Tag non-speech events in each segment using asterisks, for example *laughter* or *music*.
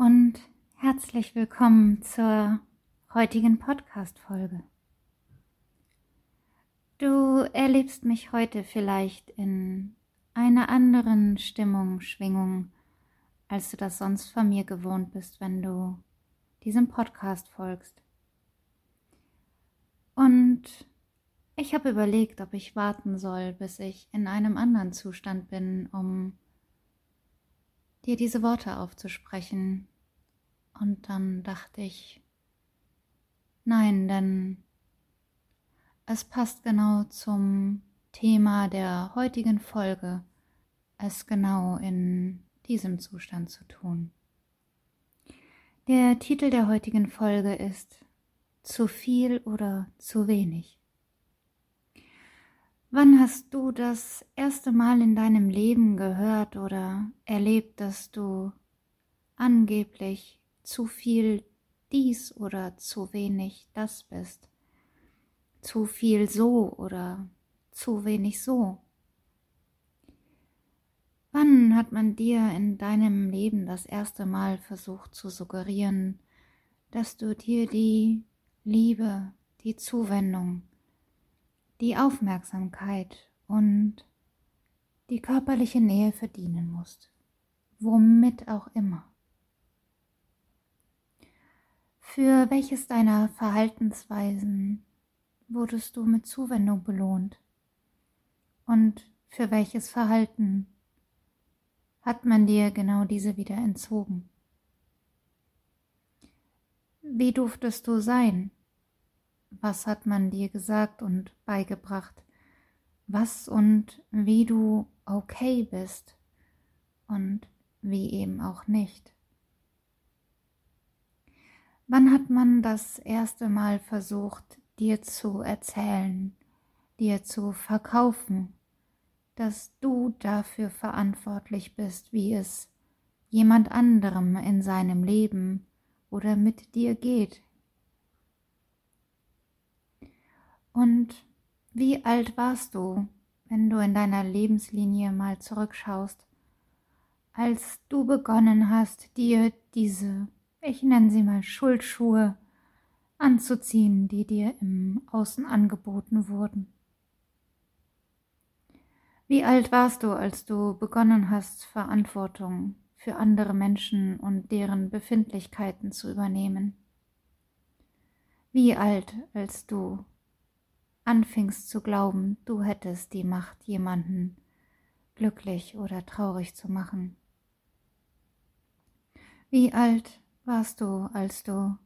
Und herzlich willkommen zur heutigen Podcast-Folge. Du erlebst mich heute vielleicht in einer anderen Stimmung, Schwingung, als du das sonst von mir gewohnt bist, wenn du diesem Podcast folgst. Und ich habe überlegt, ob ich warten soll, bis ich in einem anderen Zustand bin, um dir diese Worte aufzusprechen. Und dann dachte ich, nein, denn es passt genau zum Thema der heutigen Folge, es genau in diesem Zustand zu tun. Der Titel der heutigen Folge ist Zu viel oder zu wenig. Wann hast du das erste Mal in deinem Leben gehört oder erlebt, dass du angeblich zu viel dies oder zu wenig das bist? Zu viel so oder zu wenig so? Wann hat man dir in deinem Leben das erste Mal versucht zu suggerieren, dass du dir die Liebe, die Zuwendung, die Aufmerksamkeit und die körperliche Nähe verdienen musst, womit auch immer. Für welches deiner Verhaltensweisen wurdest du mit Zuwendung belohnt? Und für welches Verhalten hat man dir genau diese wieder entzogen? Wie durftest du sein? Was hat man dir gesagt und beigebracht, was und wie du okay bist und wie eben auch nicht. Wann hat man das erste Mal versucht, dir zu erzählen, dir zu verkaufen, dass du dafür verantwortlich bist, wie es jemand anderem in seinem Leben oder mit dir geht, Und wie alt warst du, wenn du in deiner Lebenslinie mal zurückschaust, als du begonnen hast, dir diese, ich nenne sie mal Schuldschuhe, anzuziehen, die dir im Außen angeboten wurden? Wie alt warst du, als du begonnen hast, Verantwortung für andere Menschen und deren Befindlichkeiten zu übernehmen? Wie alt, als du anfingst zu glauben, du hättest die Macht, jemanden glücklich oder traurig zu machen. Wie alt warst du, als du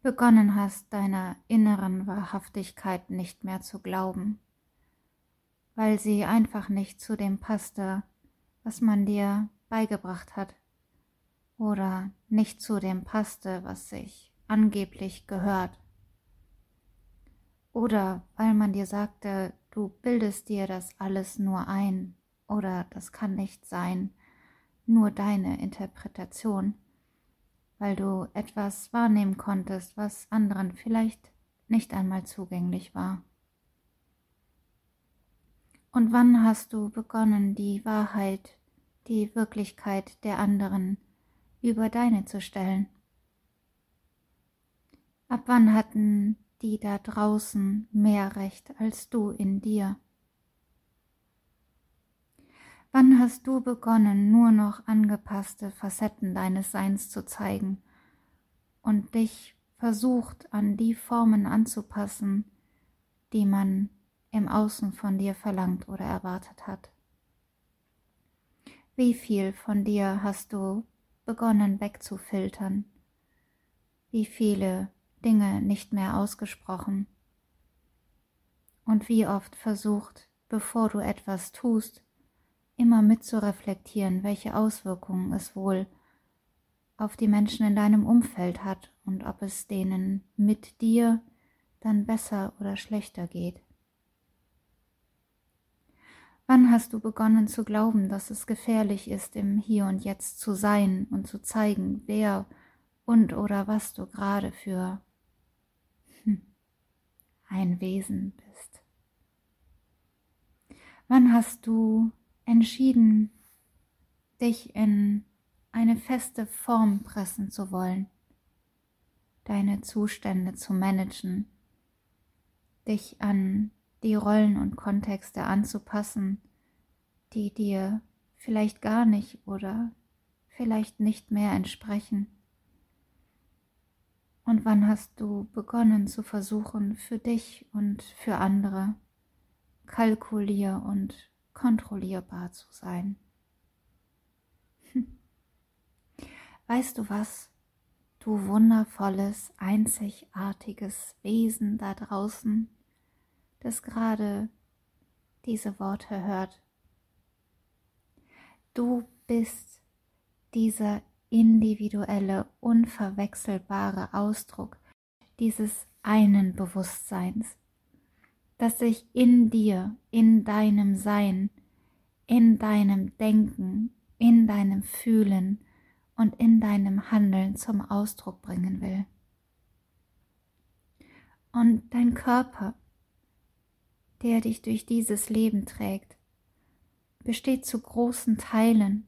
begonnen hast, deiner inneren Wahrhaftigkeit nicht mehr zu glauben, weil sie einfach nicht zu dem passte, was man dir beigebracht hat, oder nicht zu dem passte, was sich angeblich gehört oder weil man dir sagte, du bildest dir das alles nur ein oder das kann nicht sein, nur deine Interpretation, weil du etwas wahrnehmen konntest, was anderen vielleicht nicht einmal zugänglich war. Und wann hast du begonnen, die Wahrheit, die Wirklichkeit der anderen über deine zu stellen? Ab wann hatten die da draußen mehr Recht als du in dir? Wann hast du begonnen, nur noch angepasste Facetten deines Seins zu zeigen und dich versucht an die Formen anzupassen, die man im Außen von dir verlangt oder erwartet hat? Wie viel von dir hast du begonnen wegzufiltern? Wie viele Dinge nicht mehr ausgesprochen. Und wie oft versucht, bevor du etwas tust, immer mitzureflektieren, welche Auswirkungen es wohl auf die Menschen in deinem Umfeld hat und ob es denen mit dir dann besser oder schlechter geht. Wann hast du begonnen zu glauben, dass es gefährlich ist, im Hier und Jetzt zu sein und zu zeigen, wer und oder was du gerade für ein Wesen bist. Wann hast du entschieden, dich in eine feste Form pressen zu wollen, deine Zustände zu managen, dich an die Rollen und Kontexte anzupassen, die dir vielleicht gar nicht oder vielleicht nicht mehr entsprechen. Und wann hast du begonnen zu versuchen, für dich und für andere kalkulier- und kontrollierbar zu sein? *laughs* Weißt du was, du wundervolles, einzigartiges Wesen da draußen, das gerade diese Worte hört? Du bist dieser individuelle, unverwechselbare Ausdruck dieses einen Bewusstseins, das sich in dir, in deinem Sein, in deinem Denken, in deinem Fühlen und in deinem Handeln zum Ausdruck bringen will. Und dein Körper, der dich durch dieses Leben trägt, besteht zu großen Teilen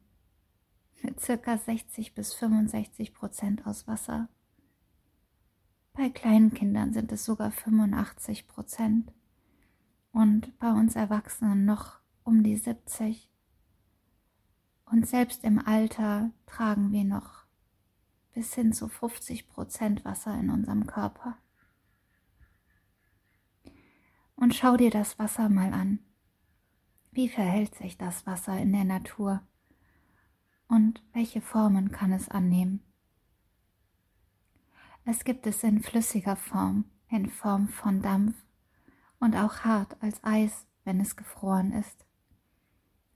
mit circa 60 bis 65 Prozent aus Wasser. Bei kleinen Kindern sind es sogar 85 Prozent und bei uns Erwachsenen noch um die 70. Und selbst im Alter tragen wir noch bis hin zu 50 Prozent Wasser in unserem Körper. Und schau dir das Wasser mal an. Wie verhält sich das Wasser in der Natur? Und welche Formen kann es annehmen. Es gibt es in flüssiger Form, in Form von Dampf und auch hart als Eis, wenn es gefroren ist.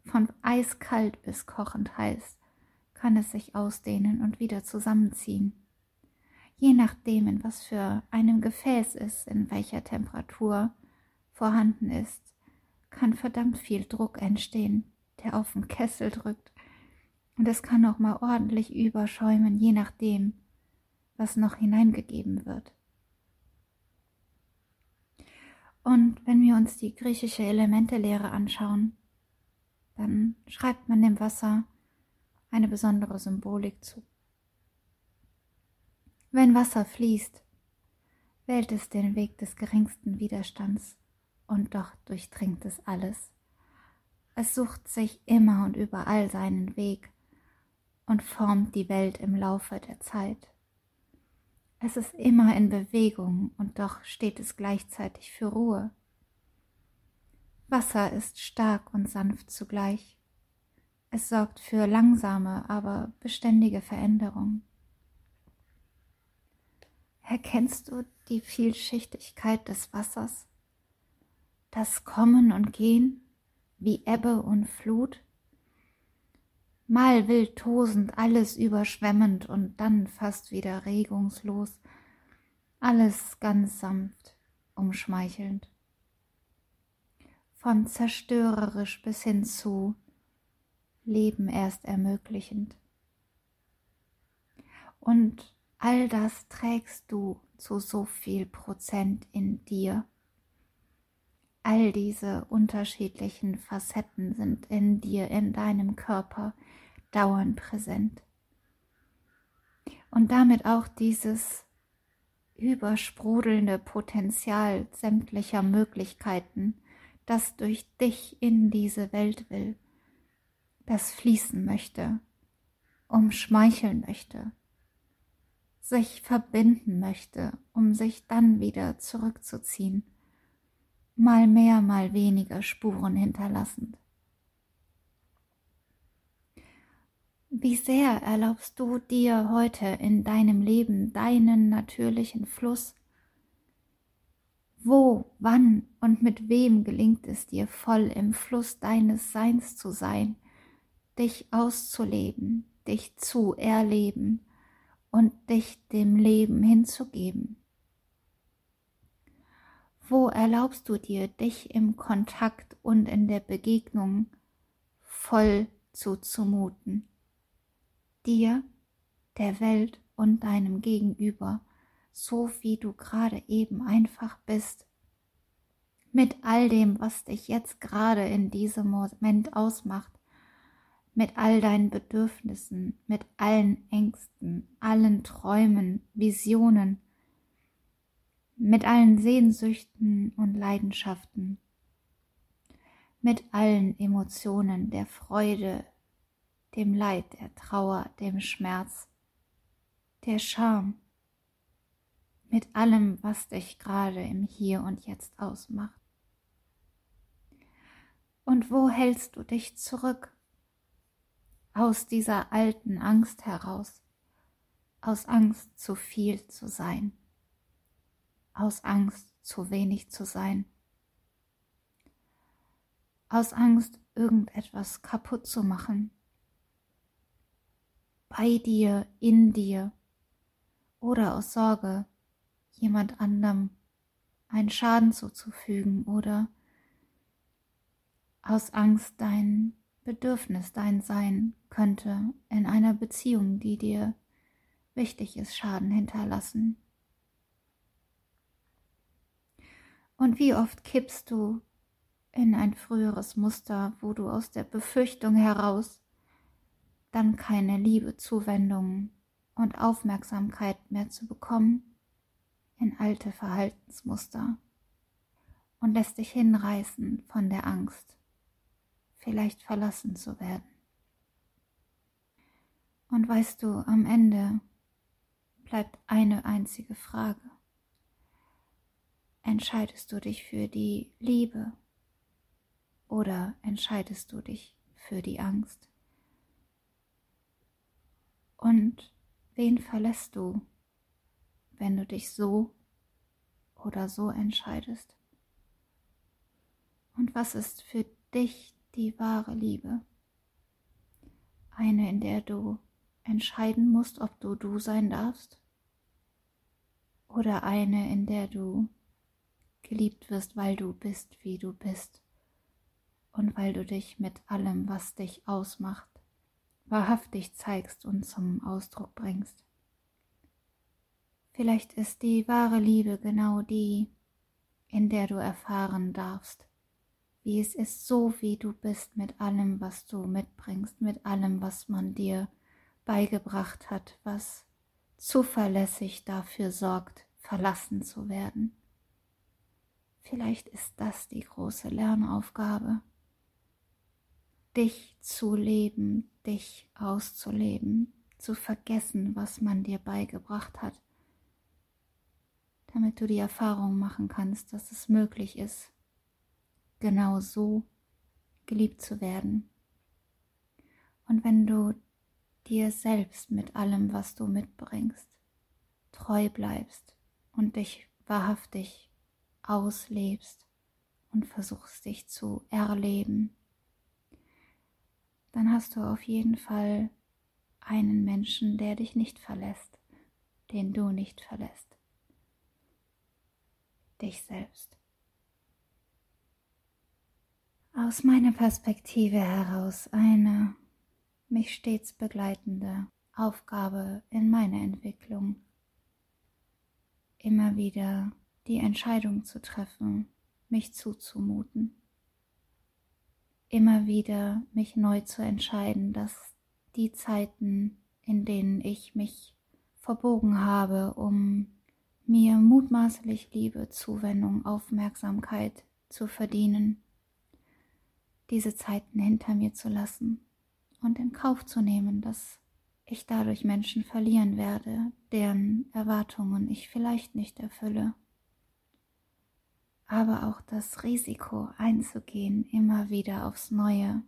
Von eiskalt bis kochend heiß kann es sich ausdehnen und wieder zusammenziehen. Je nachdem, in was für einem Gefäß es in welcher Temperatur vorhanden ist, kann verdammt viel Druck entstehen, der auf den Kessel drückt und es kann auch mal ordentlich überschäumen, je nachdem, was noch hineingegeben wird. Und wenn wir uns die griechische Elementelehre anschauen, dann schreibt man dem Wasser eine besondere Symbolik zu. Wenn Wasser fließt, wählt es den Weg des geringsten Widerstands und doch durchdringt es alles. Es sucht sich immer und überall seinen Weg und formt die Welt im Laufe der Zeit. Es ist immer in Bewegung und doch steht es gleichzeitig für Ruhe. Wasser ist stark und sanft zugleich. Es sorgt für langsame, aber beständige Veränderung. Erkennst du die Vielschichtigkeit des Wassers? Das Kommen und Gehen wie Ebbe und Flut? Mal wild tosend, alles überschwemmend und dann fast wieder regungslos, alles ganz sanft, umschmeichelnd. Von zerstörerisch bis hin zu Leben erst ermöglichend. Und all das trägst du zu so viel Prozent in dir. All diese unterschiedlichen Facetten sind in dir, in deinem Körper, dauernd präsent. Und damit auch dieses übersprudelnde Potenzial sämtlicher Möglichkeiten, das durch dich in diese Welt will, das fließen möchte, umschmeicheln möchte, sich verbinden möchte, um sich dann wieder zurückzuziehen, mal mehr, mal weniger Spuren hinterlassend. Wie sehr erlaubst du dir heute in deinem Leben deinen natürlichen Fluss? Wo, wann und mit wem gelingt es dir voll im Fluss deines Seins zu sein, dich auszuleben, dich zu erleben und dich dem Leben hinzugeben? Wo erlaubst du dir, dich im Kontakt und in der Begegnung voll zuzumuten? Dir, der Welt und deinem Gegenüber, so wie du gerade eben einfach bist. Mit all dem, was dich jetzt gerade in diesem Moment ausmacht, mit all deinen Bedürfnissen, mit allen Ängsten, allen Träumen, Visionen, mit allen Sehnsüchten und Leidenschaften, mit allen Emotionen der Freude, dem Leid, der Trauer, dem Schmerz, der Scham, mit allem, was dich gerade im Hier und Jetzt ausmacht. Und wo hältst du dich zurück? Aus dieser alten Angst heraus, aus Angst zu viel zu sein, aus Angst zu wenig zu sein, aus Angst irgendetwas kaputt zu machen, bei dir, in dir oder aus Sorge, jemand anderem einen Schaden zuzufügen oder aus Angst dein Bedürfnis, dein Sein könnte in einer Beziehung, die dir wichtig ist, Schaden hinterlassen. Und wie oft kippst du in ein früheres Muster, wo du aus der Befürchtung heraus dann keine Liebe, Zuwendung und Aufmerksamkeit mehr zu bekommen, in alte Verhaltensmuster und lässt dich hinreißen von der Angst, vielleicht verlassen zu werden. Und weißt du, am Ende bleibt eine einzige Frage. Entscheidest du dich für die Liebe oder entscheidest du dich für die Angst? Und wen verlässt du, wenn du dich so oder so entscheidest? Und was ist für dich die wahre Liebe? Eine, in der du entscheiden musst, ob du du sein darfst? Oder eine, in der du geliebt wirst, weil du bist, wie du bist und weil du dich mit allem, was dich ausmacht, wahrhaftig zeigst und zum Ausdruck bringst. Vielleicht ist die wahre Liebe genau die, in der du erfahren darfst, wie es ist, so wie du bist, mit allem, was du mitbringst, mit allem, was man dir beigebracht hat, was zuverlässig dafür sorgt, verlassen zu werden. Vielleicht ist das die große Lernaufgabe, dich zu leben, dich auszuleben, zu vergessen, was man dir beigebracht hat, damit du die Erfahrung machen kannst, dass es möglich ist, genau so geliebt zu werden. Und wenn du dir selbst mit allem, was du mitbringst, treu bleibst und dich wahrhaftig auslebst und versuchst dich zu erleben, dann hast du auf jeden Fall einen Menschen, der dich nicht verlässt, den du nicht verlässt. Dich selbst. Aus meiner Perspektive heraus eine mich stets begleitende Aufgabe in meiner Entwicklung. Immer wieder die Entscheidung zu treffen, mich zuzumuten. Immer wieder mich neu zu entscheiden, dass die Zeiten, in denen ich mich verbogen habe, um mir mutmaßlich Liebe, Zuwendung, Aufmerksamkeit zu verdienen, diese Zeiten hinter mir zu lassen und in Kauf zu nehmen, dass ich dadurch Menschen verlieren werde, deren Erwartungen ich vielleicht nicht erfülle aber auch das Risiko einzugehen, immer wieder aufs Neue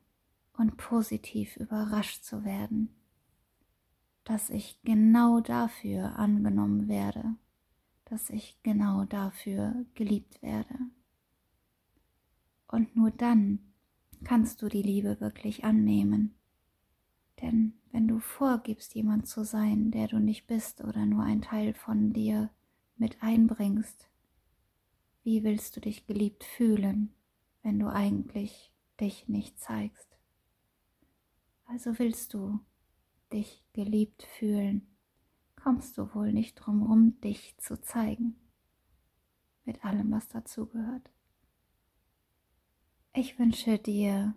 und positiv überrascht zu werden, dass ich genau dafür angenommen werde, dass ich genau dafür geliebt werde. Und nur dann kannst du die Liebe wirklich annehmen. Denn wenn du vorgibst, jemand zu sein, der du nicht bist oder nur ein Teil von dir mit einbringst, wie willst du dich geliebt fühlen, wenn du eigentlich dich nicht zeigst? Also willst du dich geliebt fühlen, kommst du wohl nicht drumherum, dich zu zeigen, mit allem, was dazugehört. Ich wünsche dir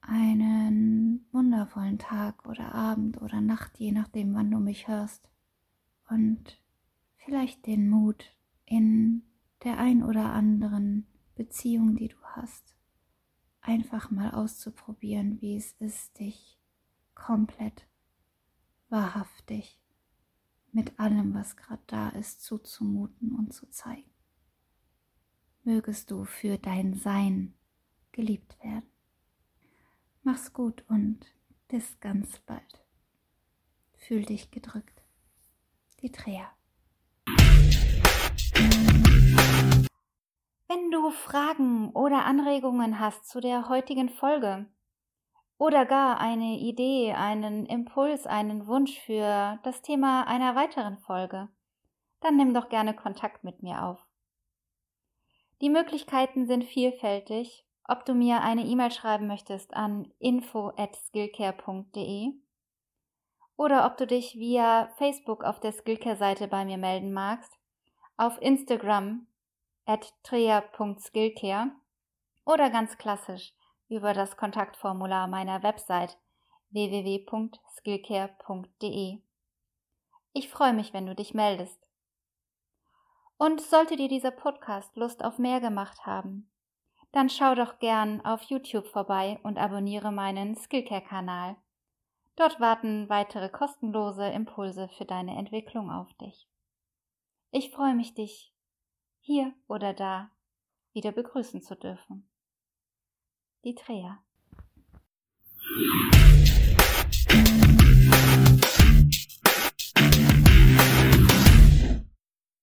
einen wundervollen Tag oder Abend oder Nacht, je nachdem, wann du mich hörst. Und vielleicht den Mut in der ein oder anderen Beziehung, die du hast, einfach mal auszuprobieren, wie es ist, dich komplett wahrhaftig mit allem, was gerade da ist, zuzumuten und zu zeigen. Mögest du für dein Sein geliebt werden. Mach's gut und bis ganz bald. Fühl dich gedrückt. Die Dreher. Wenn du Fragen oder Anregungen hast zu der heutigen Folge oder gar eine Idee, einen Impuls, einen Wunsch für das Thema einer weiteren Folge, dann nimm doch gerne Kontakt mit mir auf. Die Möglichkeiten sind vielfältig, ob du mir eine E-Mail schreiben möchtest an info@skillcare.de oder ob du dich via Facebook auf der Skillcare-Seite bei mir melden magst, auf Instagram at trea.skillcare oder ganz klassisch über das Kontaktformular meiner Website www.skillcare.de. Ich freue mich, wenn du dich meldest. Und sollte dir dieser Podcast Lust auf mehr gemacht haben, dann schau doch gern auf YouTube vorbei und abonniere meinen Skillcare-Kanal. Dort warten weitere kostenlose Impulse für deine Entwicklung auf dich. Ich freue mich, dich hier oder da wieder begrüßen zu dürfen. Die Trea.